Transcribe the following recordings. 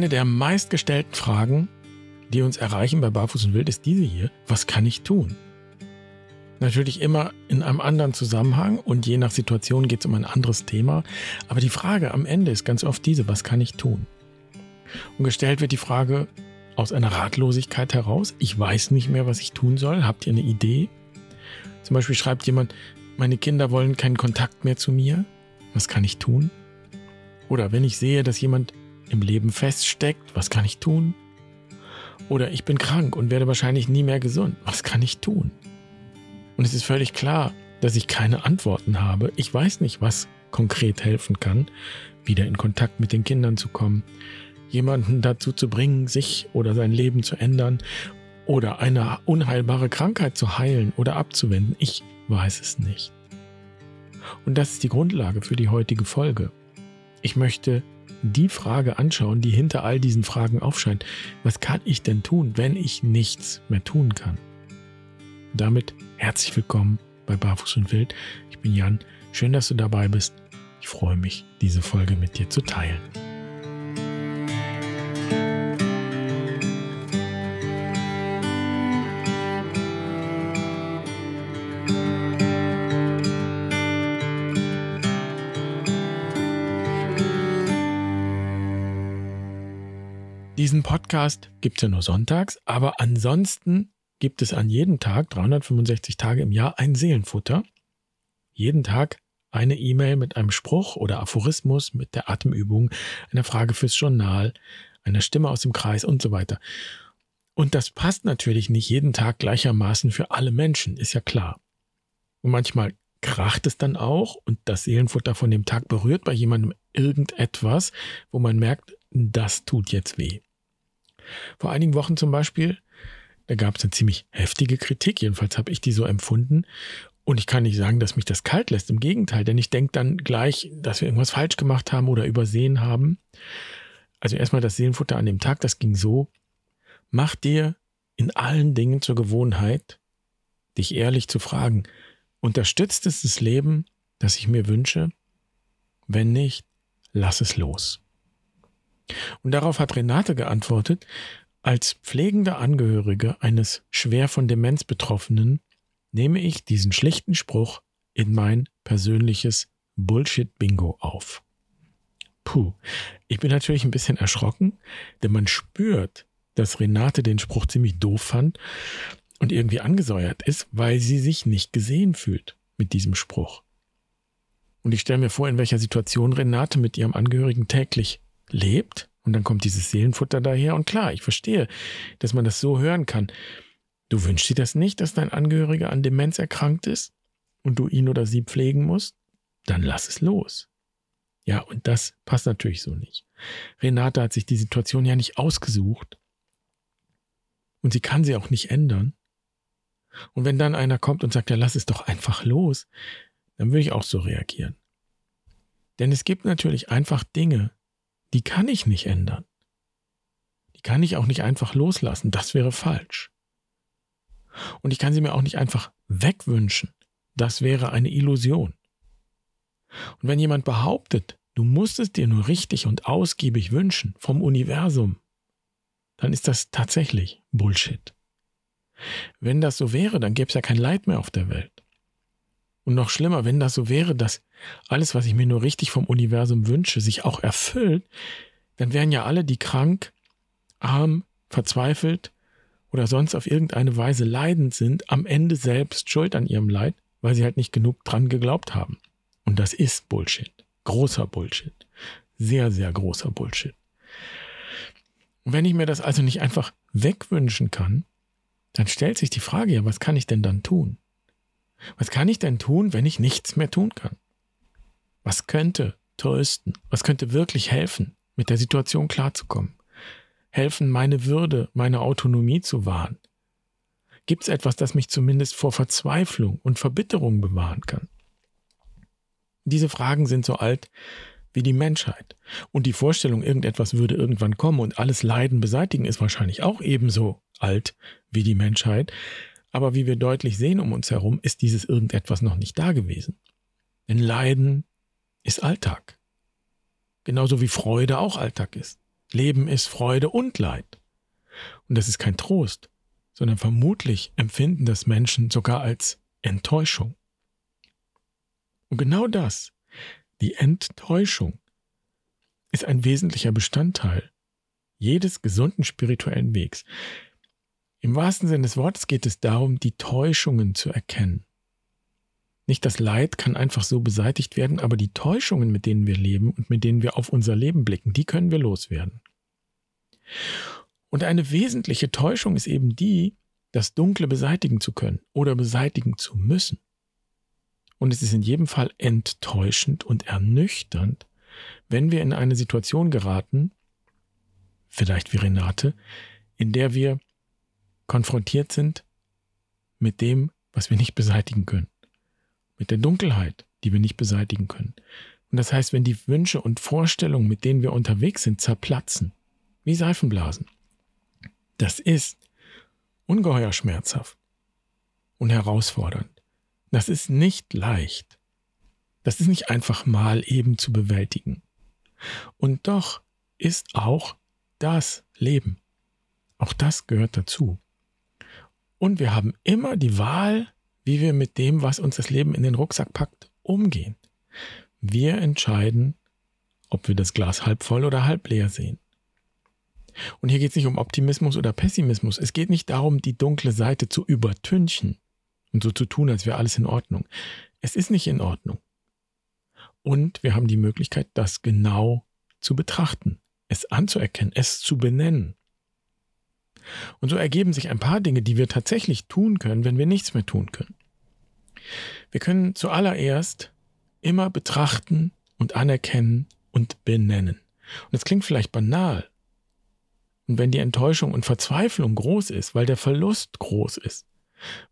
eine der meistgestellten Fragen, die uns erreichen bei Barfuß und Wild, ist diese hier. Was kann ich tun? Natürlich immer in einem anderen Zusammenhang und je nach Situation geht es um ein anderes Thema. Aber die Frage am Ende ist ganz oft diese, was kann ich tun? Und gestellt wird die Frage aus einer Ratlosigkeit heraus. Ich weiß nicht mehr, was ich tun soll. Habt ihr eine Idee? Zum Beispiel schreibt jemand, meine Kinder wollen keinen Kontakt mehr zu mir. Was kann ich tun? Oder wenn ich sehe, dass jemand im Leben feststeckt, was kann ich tun? Oder ich bin krank und werde wahrscheinlich nie mehr gesund. Was kann ich tun? Und es ist völlig klar, dass ich keine Antworten habe. Ich weiß nicht, was konkret helfen kann, wieder in Kontakt mit den Kindern zu kommen, jemanden dazu zu bringen, sich oder sein Leben zu ändern oder eine unheilbare Krankheit zu heilen oder abzuwenden. Ich weiß es nicht. Und das ist die Grundlage für die heutige Folge. Ich möchte die Frage anschauen, die hinter all diesen Fragen aufscheint. Was kann ich denn tun, wenn ich nichts mehr tun kann? damit herzlich willkommen bei Barfuß und Wild. Ich bin Jan. Schön, dass du dabei bist. Ich freue mich, diese Folge mit dir zu teilen. Podcast gibt es ja nur sonntags, aber ansonsten gibt es an jedem Tag, 365 Tage im Jahr, ein Seelenfutter. Jeden Tag eine E-Mail mit einem Spruch oder Aphorismus, mit der Atemübung, einer Frage fürs Journal, einer Stimme aus dem Kreis und so weiter. Und das passt natürlich nicht jeden Tag gleichermaßen für alle Menschen, ist ja klar. Und manchmal kracht es dann auch und das Seelenfutter von dem Tag berührt bei jemandem irgendetwas, wo man merkt, das tut jetzt weh. Vor einigen Wochen zum Beispiel, da gab es eine ziemlich heftige Kritik, jedenfalls habe ich die so empfunden. Und ich kann nicht sagen, dass mich das kalt lässt. Im Gegenteil, denn ich denke dann gleich, dass wir irgendwas falsch gemacht haben oder übersehen haben. Also erstmal das Seelenfutter an dem Tag, das ging so. Mach dir in allen Dingen zur Gewohnheit, dich ehrlich zu fragen, unterstützt es das Leben, das ich mir wünsche? Wenn nicht, lass es los. Und darauf hat Renate geantwortet, als pflegende Angehörige eines schwer von Demenz Betroffenen nehme ich diesen schlichten Spruch in mein persönliches Bullshit-Bingo auf. Puh, ich bin natürlich ein bisschen erschrocken, denn man spürt, dass Renate den Spruch ziemlich doof fand und irgendwie angesäuert ist, weil sie sich nicht gesehen fühlt mit diesem Spruch. Und ich stelle mir vor, in welcher Situation Renate mit ihrem Angehörigen täglich lebt und dann kommt dieses Seelenfutter daher. Und klar, ich verstehe, dass man das so hören kann. Du wünschst dir das nicht, dass dein Angehöriger an Demenz erkrankt ist und du ihn oder sie pflegen musst? Dann lass es los. Ja, und das passt natürlich so nicht. Renate hat sich die Situation ja nicht ausgesucht. Und sie kann sie auch nicht ändern. Und wenn dann einer kommt und sagt, ja, lass es doch einfach los, dann würde ich auch so reagieren. Denn es gibt natürlich einfach Dinge, die kann ich nicht ändern. Die kann ich auch nicht einfach loslassen. Das wäre falsch. Und ich kann sie mir auch nicht einfach wegwünschen. Das wäre eine Illusion. Und wenn jemand behauptet, du musst es dir nur richtig und ausgiebig wünschen vom Universum, dann ist das tatsächlich Bullshit. Wenn das so wäre, dann gäbe es ja kein Leid mehr auf der Welt. Und noch schlimmer, wenn das so wäre, dass alles, was ich mir nur richtig vom Universum wünsche, sich auch erfüllt, dann wären ja alle, die krank, arm, verzweifelt oder sonst auf irgendeine Weise leidend sind, am Ende selbst schuld an ihrem Leid, weil sie halt nicht genug dran geglaubt haben. Und das ist Bullshit. Großer Bullshit. Sehr, sehr großer Bullshit. Und wenn ich mir das also nicht einfach wegwünschen kann, dann stellt sich die Frage ja, was kann ich denn dann tun? Was kann ich denn tun, wenn ich nichts mehr tun kann? Was könnte trösten? Was könnte wirklich helfen, mit der Situation klarzukommen? Helfen, meine Würde, meine Autonomie zu wahren? Gibt es etwas, das mich zumindest vor Verzweiflung und Verbitterung bewahren kann? Diese Fragen sind so alt wie die Menschheit. Und die Vorstellung, irgendetwas würde irgendwann kommen und alles Leiden beseitigen, ist wahrscheinlich auch ebenso alt wie die Menschheit. Aber wie wir deutlich sehen um uns herum, ist dieses irgendetwas noch nicht da gewesen. Denn Leiden ist Alltag. Genauso wie Freude auch Alltag ist. Leben ist Freude und Leid. Und das ist kein Trost, sondern vermutlich empfinden das Menschen sogar als Enttäuschung. Und genau das, die Enttäuschung, ist ein wesentlicher Bestandteil jedes gesunden spirituellen Wegs. Im wahrsten Sinne des Wortes geht es darum, die Täuschungen zu erkennen. Nicht das Leid kann einfach so beseitigt werden, aber die Täuschungen, mit denen wir leben und mit denen wir auf unser Leben blicken, die können wir loswerden. Und eine wesentliche Täuschung ist eben die, das Dunkle beseitigen zu können oder beseitigen zu müssen. Und es ist in jedem Fall enttäuschend und ernüchternd, wenn wir in eine Situation geraten, vielleicht wie Renate, in der wir konfrontiert sind mit dem, was wir nicht beseitigen können, mit der Dunkelheit, die wir nicht beseitigen können. Und das heißt, wenn die Wünsche und Vorstellungen, mit denen wir unterwegs sind, zerplatzen, wie Seifenblasen, das ist ungeheuer schmerzhaft und herausfordernd. Das ist nicht leicht. Das ist nicht einfach mal eben zu bewältigen. Und doch ist auch das Leben. Auch das gehört dazu. Und wir haben immer die Wahl, wie wir mit dem, was uns das Leben in den Rucksack packt, umgehen. Wir entscheiden, ob wir das Glas halb voll oder halb leer sehen. Und hier geht es nicht um Optimismus oder Pessimismus. Es geht nicht darum, die dunkle Seite zu übertünchen und so zu tun, als wäre alles in Ordnung. Es ist nicht in Ordnung. Und wir haben die Möglichkeit, das genau zu betrachten, es anzuerkennen, es zu benennen. Und so ergeben sich ein paar Dinge, die wir tatsächlich tun können, wenn wir nichts mehr tun können. Wir können zuallererst immer betrachten und anerkennen und benennen. Und das klingt vielleicht banal. Und wenn die Enttäuschung und Verzweiflung groß ist, weil der Verlust groß ist,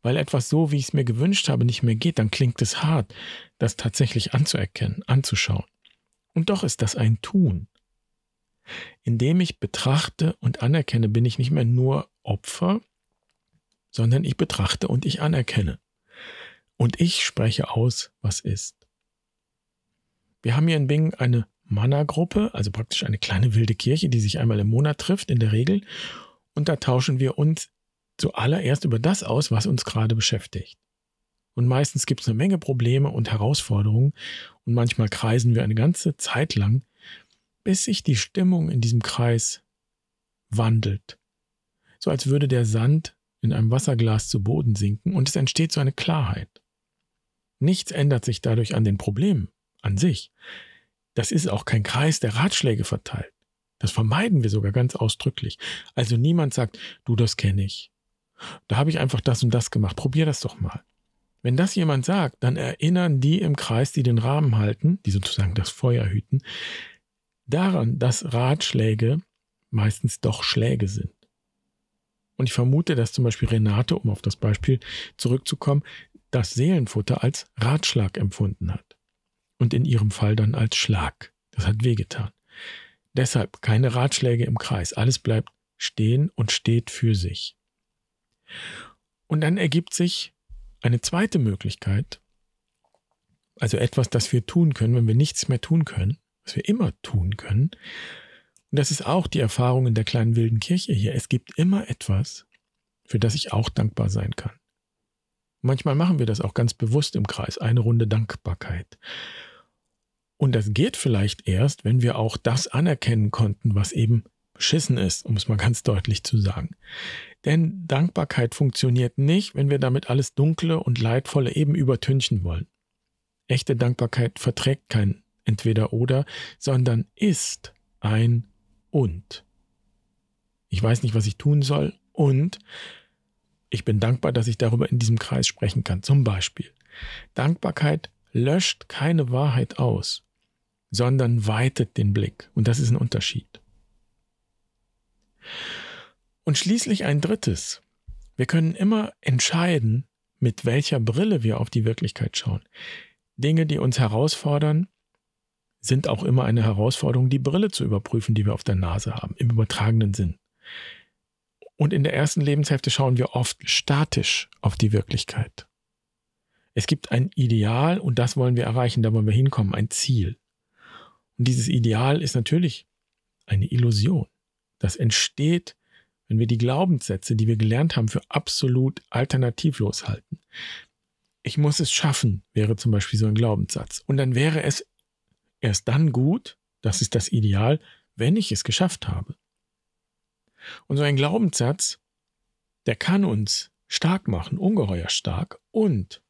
weil etwas so, wie ich es mir gewünscht habe, nicht mehr geht, dann klingt es hart, das tatsächlich anzuerkennen, anzuschauen. Und doch ist das ein Tun. Indem ich betrachte und anerkenne, bin ich nicht mehr nur Opfer, sondern ich betrachte und ich anerkenne. Und ich spreche aus, was ist. Wir haben hier in Bing eine Manna-Gruppe, also praktisch eine kleine wilde Kirche, die sich einmal im Monat trifft, in der Regel. Und da tauschen wir uns zuallererst über das aus, was uns gerade beschäftigt. Und meistens gibt es eine Menge Probleme und Herausforderungen und manchmal kreisen wir eine ganze Zeit lang, bis sich die Stimmung in diesem Kreis wandelt. So als würde der Sand in einem Wasserglas zu Boden sinken und es entsteht so eine Klarheit. Nichts ändert sich dadurch an den Problemen an sich. Das ist auch kein Kreis, der Ratschläge verteilt. Das vermeiden wir sogar ganz ausdrücklich. Also niemand sagt, du, das kenne ich. Da habe ich einfach das und das gemacht. Probier das doch mal. Wenn das jemand sagt, dann erinnern die im Kreis, die den Rahmen halten, die sozusagen das Feuer hüten, daran, dass Ratschläge meistens doch Schläge sind. Und ich vermute, dass zum Beispiel Renate, um auf das Beispiel zurückzukommen, das Seelenfutter als Ratschlag empfunden hat. Und in ihrem Fall dann als Schlag. Das hat wehgetan. Deshalb keine Ratschläge im Kreis. Alles bleibt stehen und steht für sich. Und dann ergibt sich eine zweite Möglichkeit, also etwas, das wir tun können, wenn wir nichts mehr tun können, was wir immer tun können. Und das ist auch die Erfahrung in der kleinen wilden Kirche hier. Es gibt immer etwas, für das ich auch dankbar sein kann. Manchmal machen wir das auch ganz bewusst im Kreis, eine Runde Dankbarkeit. Und das geht vielleicht erst, wenn wir auch das anerkennen konnten, was eben beschissen ist, um es mal ganz deutlich zu sagen. Denn Dankbarkeit funktioniert nicht, wenn wir damit alles Dunkle und Leidvolle eben übertünchen wollen. Echte Dankbarkeit verträgt kein entweder oder, sondern ist ein und. Ich weiß nicht, was ich tun soll und ich bin dankbar, dass ich darüber in diesem Kreis sprechen kann. Zum Beispiel. Dankbarkeit löscht keine Wahrheit aus, sondern weitet den Blick. Und das ist ein Unterschied. Und schließlich ein drittes. Wir können immer entscheiden, mit welcher Brille wir auf die Wirklichkeit schauen. Dinge, die uns herausfordern, sind auch immer eine Herausforderung, die Brille zu überprüfen, die wir auf der Nase haben, im übertragenen Sinn. Und in der ersten Lebenshälfte schauen wir oft statisch auf die Wirklichkeit. Es gibt ein Ideal und das wollen wir erreichen, da wollen wir hinkommen, ein Ziel. Und dieses Ideal ist natürlich eine Illusion. Das entsteht, wenn wir die Glaubenssätze, die wir gelernt haben, für absolut alternativlos halten. Ich muss es schaffen, wäre zum Beispiel so ein Glaubenssatz. Und dann wäre es erst dann gut, das ist das Ideal, wenn ich es geschafft habe. Und so ein Glaubenssatz, der kann uns stark machen, ungeheuer stark. Und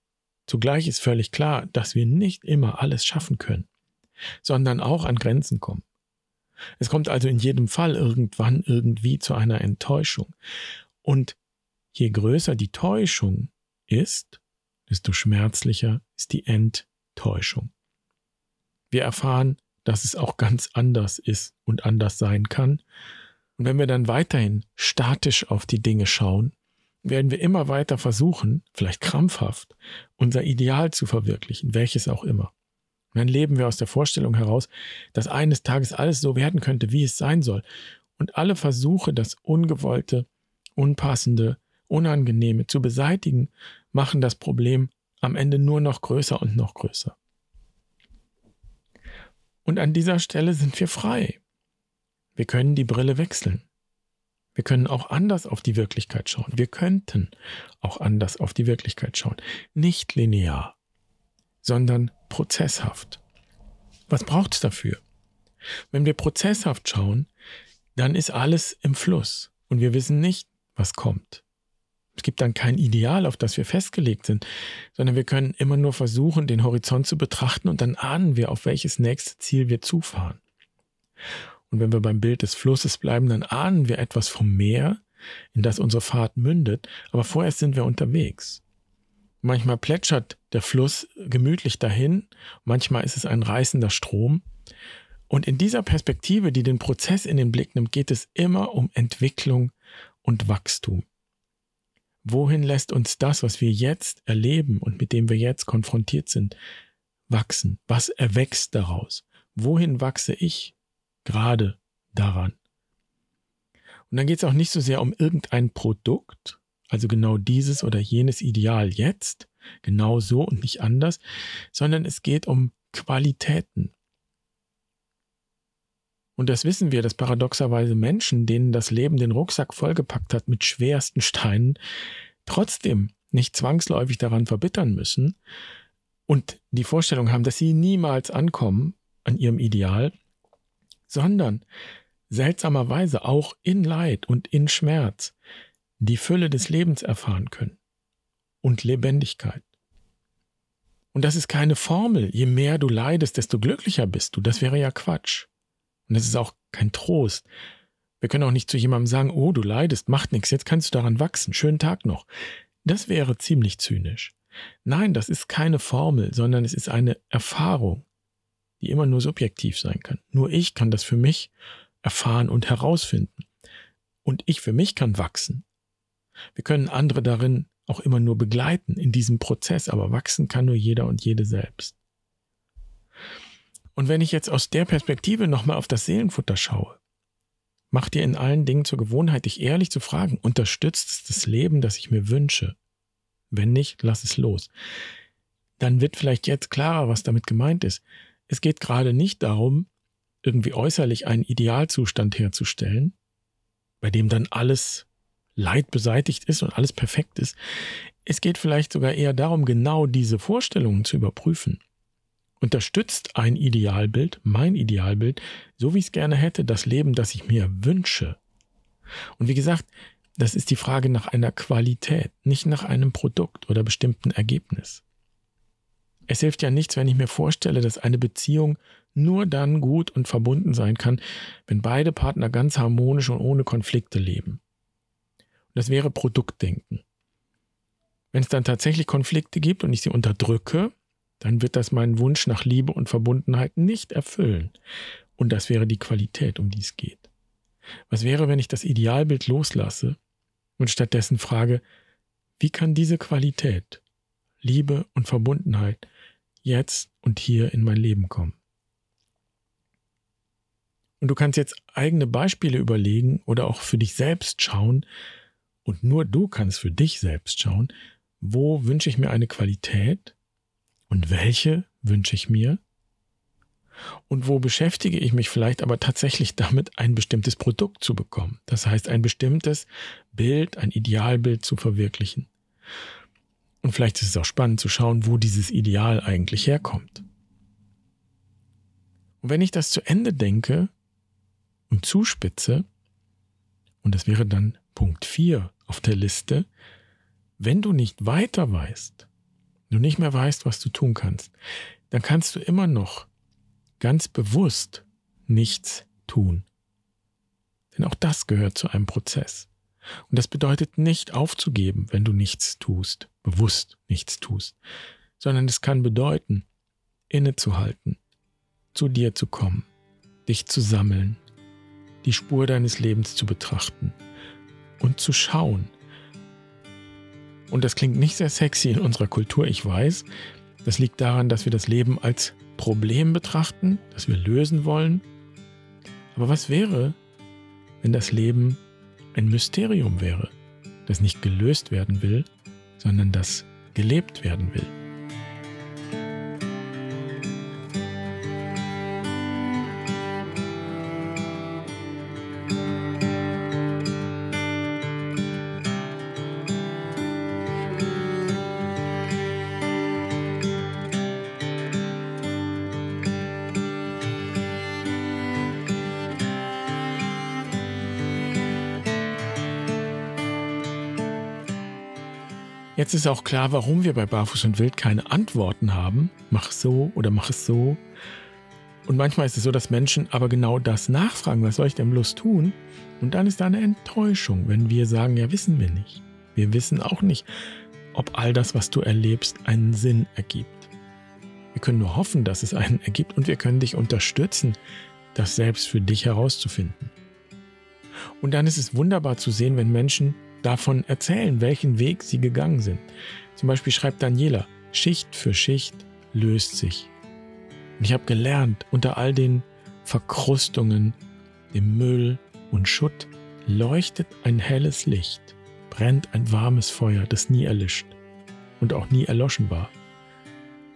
zugleich ist völlig klar, dass wir nicht immer alles schaffen können, sondern auch an Grenzen kommen. Es kommt also in jedem Fall irgendwann irgendwie zu einer Enttäuschung. Und je größer die Täuschung ist, desto schmerzlicher ist die Enttäuschung. Wir erfahren, dass es auch ganz anders ist und anders sein kann. Und wenn wir dann weiterhin statisch auf die Dinge schauen, werden wir immer weiter versuchen, vielleicht krampfhaft, unser Ideal zu verwirklichen, welches auch immer. Und dann leben wir aus der Vorstellung heraus, dass eines Tages alles so werden könnte, wie es sein soll. Und alle Versuche, das Ungewollte, Unpassende, Unangenehme zu beseitigen, machen das Problem am Ende nur noch größer und noch größer. Und an dieser Stelle sind wir frei. Wir können die Brille wechseln. Wir können auch anders auf die Wirklichkeit schauen. Wir könnten auch anders auf die Wirklichkeit schauen. Nicht linear, sondern prozesshaft. Was braucht es dafür? Wenn wir prozesshaft schauen, dann ist alles im Fluss und wir wissen nicht, was kommt. Es gibt dann kein Ideal, auf das wir festgelegt sind, sondern wir können immer nur versuchen, den Horizont zu betrachten und dann ahnen wir, auf welches nächste Ziel wir zufahren. Und wenn wir beim Bild des Flusses bleiben, dann ahnen wir etwas vom Meer, in das unsere Fahrt mündet, aber vorerst sind wir unterwegs. Manchmal plätschert der Fluss gemütlich dahin, manchmal ist es ein reißender Strom. Und in dieser Perspektive, die den Prozess in den Blick nimmt, geht es immer um Entwicklung und Wachstum. Wohin lässt uns das, was wir jetzt erleben und mit dem wir jetzt konfrontiert sind, wachsen? Was erwächst daraus? Wohin wachse ich gerade daran? Und dann geht es auch nicht so sehr um irgendein Produkt, also genau dieses oder jenes Ideal jetzt, genau so und nicht anders, sondern es geht um Qualitäten. Und das wissen wir, dass paradoxerweise Menschen, denen das Leben den Rucksack vollgepackt hat mit schwersten Steinen, trotzdem nicht zwangsläufig daran verbittern müssen und die Vorstellung haben, dass sie niemals ankommen an ihrem Ideal, sondern seltsamerweise auch in Leid und in Schmerz die Fülle des Lebens erfahren können und Lebendigkeit. Und das ist keine Formel, je mehr du leidest, desto glücklicher bist du. Das wäre ja Quatsch. Und das ist auch kein Trost. Wir können auch nicht zu jemandem sagen, oh, du leidest, macht nichts, jetzt kannst du daran wachsen, schönen Tag noch. Das wäre ziemlich zynisch. Nein, das ist keine Formel, sondern es ist eine Erfahrung, die immer nur subjektiv sein kann. Nur ich kann das für mich erfahren und herausfinden. Und ich für mich kann wachsen. Wir können andere darin auch immer nur begleiten in diesem Prozess, aber wachsen kann nur jeder und jede selbst. Und wenn ich jetzt aus der Perspektive nochmal auf das Seelenfutter schaue, mach dir in allen Dingen zur Gewohnheit, dich ehrlich zu fragen, unterstützt es das Leben, das ich mir wünsche? Wenn nicht, lass es los. Dann wird vielleicht jetzt klarer, was damit gemeint ist. Es geht gerade nicht darum, irgendwie äußerlich einen Idealzustand herzustellen, bei dem dann alles Leid beseitigt ist und alles perfekt ist. Es geht vielleicht sogar eher darum, genau diese Vorstellungen zu überprüfen unterstützt ein Idealbild, mein Idealbild, so wie ich es gerne hätte, das Leben, das ich mir wünsche. Und wie gesagt, das ist die Frage nach einer Qualität, nicht nach einem Produkt oder bestimmten Ergebnis. Es hilft ja nichts, wenn ich mir vorstelle, dass eine Beziehung nur dann gut und verbunden sein kann, wenn beide Partner ganz harmonisch und ohne Konflikte leben. Und das wäre Produktdenken. Wenn es dann tatsächlich Konflikte gibt und ich sie unterdrücke, dann wird das meinen Wunsch nach Liebe und Verbundenheit nicht erfüllen. Und das wäre die Qualität, um die es geht. Was wäre, wenn ich das Idealbild loslasse und stattdessen frage, wie kann diese Qualität, Liebe und Verbundenheit jetzt und hier in mein Leben kommen? Und du kannst jetzt eigene Beispiele überlegen oder auch für dich selbst schauen, und nur du kannst für dich selbst schauen, wo wünsche ich mir eine Qualität und welche wünsche ich mir? Und wo beschäftige ich mich vielleicht aber tatsächlich damit, ein bestimmtes Produkt zu bekommen? Das heißt, ein bestimmtes Bild, ein Idealbild zu verwirklichen. Und vielleicht ist es auch spannend zu schauen, wo dieses Ideal eigentlich herkommt. Und wenn ich das zu Ende denke und zuspitze, und das wäre dann Punkt 4 auf der Liste, wenn du nicht weiter weißt, du nicht mehr weißt, was du tun kannst, dann kannst du immer noch ganz bewusst nichts tun. Denn auch das gehört zu einem Prozess. Und das bedeutet nicht aufzugeben, wenn du nichts tust, bewusst nichts tust, sondern es kann bedeuten, innezuhalten, zu dir zu kommen, dich zu sammeln, die Spur deines Lebens zu betrachten und zu schauen. Und das klingt nicht sehr sexy in unserer Kultur, ich weiß. Das liegt daran, dass wir das Leben als Problem betrachten, das wir lösen wollen. Aber was wäre, wenn das Leben ein Mysterium wäre, das nicht gelöst werden will, sondern das gelebt werden will? Jetzt ist auch klar, warum wir bei Barfuß und Wild keine Antworten haben. Mach so oder mach es so. Und manchmal ist es so, dass Menschen aber genau das nachfragen, was soll ich denn bloß tun? Und dann ist da eine Enttäuschung, wenn wir sagen, ja, wissen wir nicht. Wir wissen auch nicht, ob all das, was du erlebst, einen Sinn ergibt. Wir können nur hoffen, dass es einen ergibt und wir können dich unterstützen, das selbst für dich herauszufinden. Und dann ist es wunderbar zu sehen, wenn Menschen davon erzählen, welchen Weg sie gegangen sind. Zum Beispiel schreibt Daniela, Schicht für Schicht löst sich. Und ich habe gelernt, unter all den Verkrustungen, dem Müll und Schutt leuchtet ein helles Licht, brennt ein warmes Feuer, das nie erlischt und auch nie erloschen war,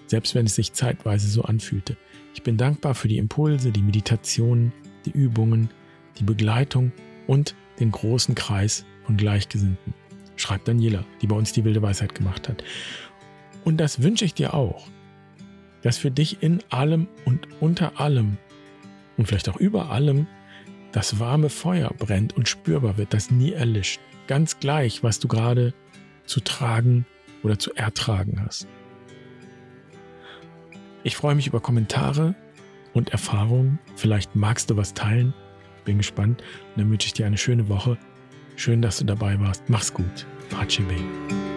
selbst wenn es sich zeitweise so anfühlte. Ich bin dankbar für die Impulse, die Meditationen, die Übungen, die Begleitung und den großen Kreis von Gleichgesinnten, schreibt Daniela, die bei uns die wilde Weisheit gemacht hat. Und das wünsche ich dir auch, dass für dich in allem und unter allem und vielleicht auch über allem das warme Feuer brennt und spürbar wird, das nie erlischt. Ganz gleich, was du gerade zu tragen oder zu ertragen hast. Ich freue mich über Kommentare und Erfahrungen. Vielleicht magst du was teilen. Bin gespannt. Und dann wünsche ich dir eine schöne Woche Schön, dass du dabei warst. Mach's gut. Bem.